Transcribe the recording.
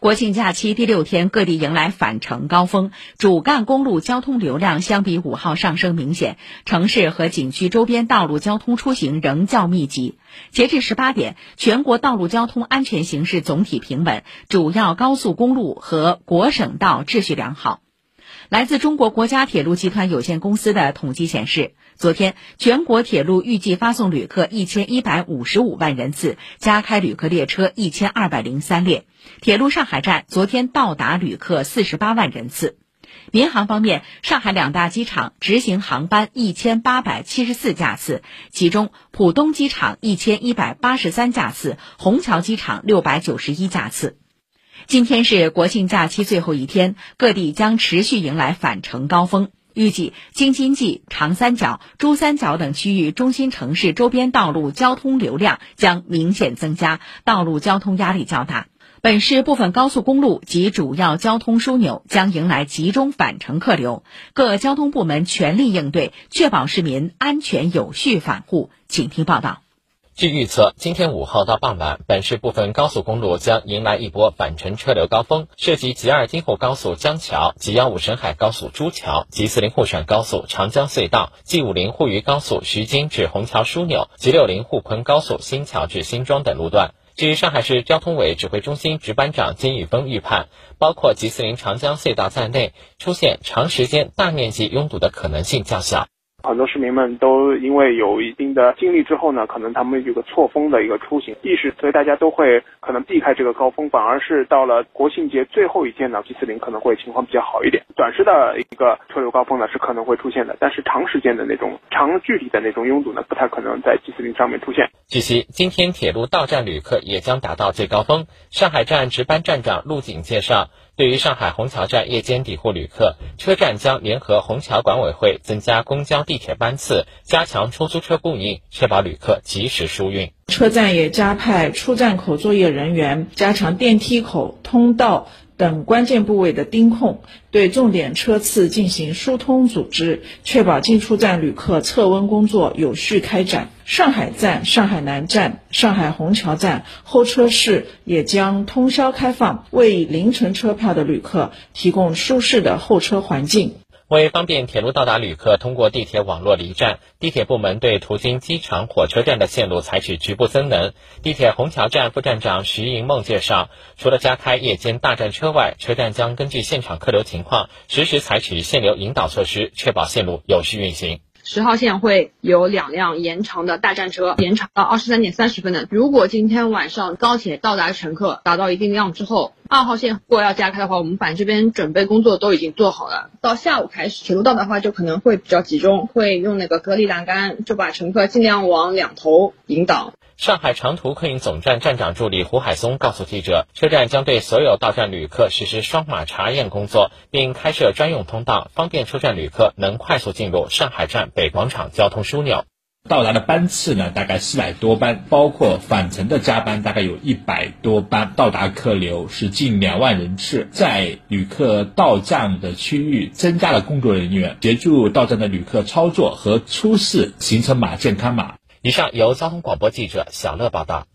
国庆假期第六天，各地迎来返程高峰，主干公路交通流量相比五号上升明显，城市和景区周边道路交通出行仍较密集。截至十八点，全国道路交通安全形势总体平稳，主要高速公路和国省道秩序良好。来自中国国家铁路集团有限公司的统计显示，昨天全国铁路预计发送旅客一千一百五十五万人次，加开旅客列车一千二百零三列。铁路上海站昨天到达旅客四十八万人次。民航方面，上海两大机场执行航班一千八百七十四架次，其中浦东机场一千一百八十三架次，虹桥机场六百九十一架次。今天是国庆假期最后一天，各地将持续迎来返程高峰。预计京津冀、长三角、珠三角等区域中心城市周边道路交通流量将明显增加，道路交通压力较大。本市部分高速公路及主要交通枢纽将迎来集中返程客流，各交通部门全力应对，确保市民安全有序返沪。请听报道。据预测，今天午后到傍晚，本市部分高速公路将迎来一波返程车流高峰，涉及 G 二京沪高速江桥、G 幺五沈海高速朱桥、G 四零沪沈高速长江隧道、G 五零沪渝高速徐泾至虹桥枢纽、G 六零沪昆高速新桥至新庄等路段。据上海市交通委指挥中心值班长金宇峰预判，包括 G 四零长江隧道在内，出现长时间大面积拥堵的可能性较小。很多市民们都因为有一定的经历之后呢，可能他们有个错峰的一个出行意识，所以大家都会可能避开这个高峰，反而是到了国庆节最后一天呢，G 四零可能会情况比较好一点。短时的一个车流高峰呢是可能会出现的，但是长时间的那种长距离的那种拥堵呢，不太可能在 G 四零上面出现。据悉，今天铁路到站旅客也将达到最高峰。上海站值班站长陆景介绍。对于上海虹桥站夜间抵沪旅客，车站将联合虹桥管委会增加公交、地铁班次，加强出租车供应，确保旅客及时疏运。车站也加派出站口作业人员，加强电梯口、通道。等关键部位的盯控，对重点车次进行疏通组织，确保进出站旅客测温工作有序开展。上海站、上海南站、上海虹桥站候车室也将通宵开放，为凌晨车票的旅客提供舒适的候车环境。为方便铁路到达旅客通过地铁网络离站，地铁部门对途经机场、火车站的线路采取局部增能。地铁虹桥站副站长徐银梦介绍，除了加开夜间大站车外，车站将根据现场客流情况，实时采取限流引导措施，确保线路有序运行。十号线会有两辆延长的大站车，延长到二十三点三十分的。如果今天晚上高铁到达乘客达到一定量之后，二号线如果要加开的话，我们反这边准备工作都已经做好了。到下午开始，铁路道的话就可能会比较集中，会用那个隔离栏杆，就把乘客尽量往两头引导。上海长途客运总站站长助理胡海松告诉记者，车站将对所有到站旅客实施双码查验工作，并开设专用通道，方便车站旅客能快速进入上海站北广场交通枢纽。到达的班次呢，大概四百多班，包括返程的加班，大概有一百多班。到达客流是近两万人次，在旅客到站的区域增加了工作人员，协助到站的旅客操作和出示行程码、健康码。以上由交通广播记者小乐报道。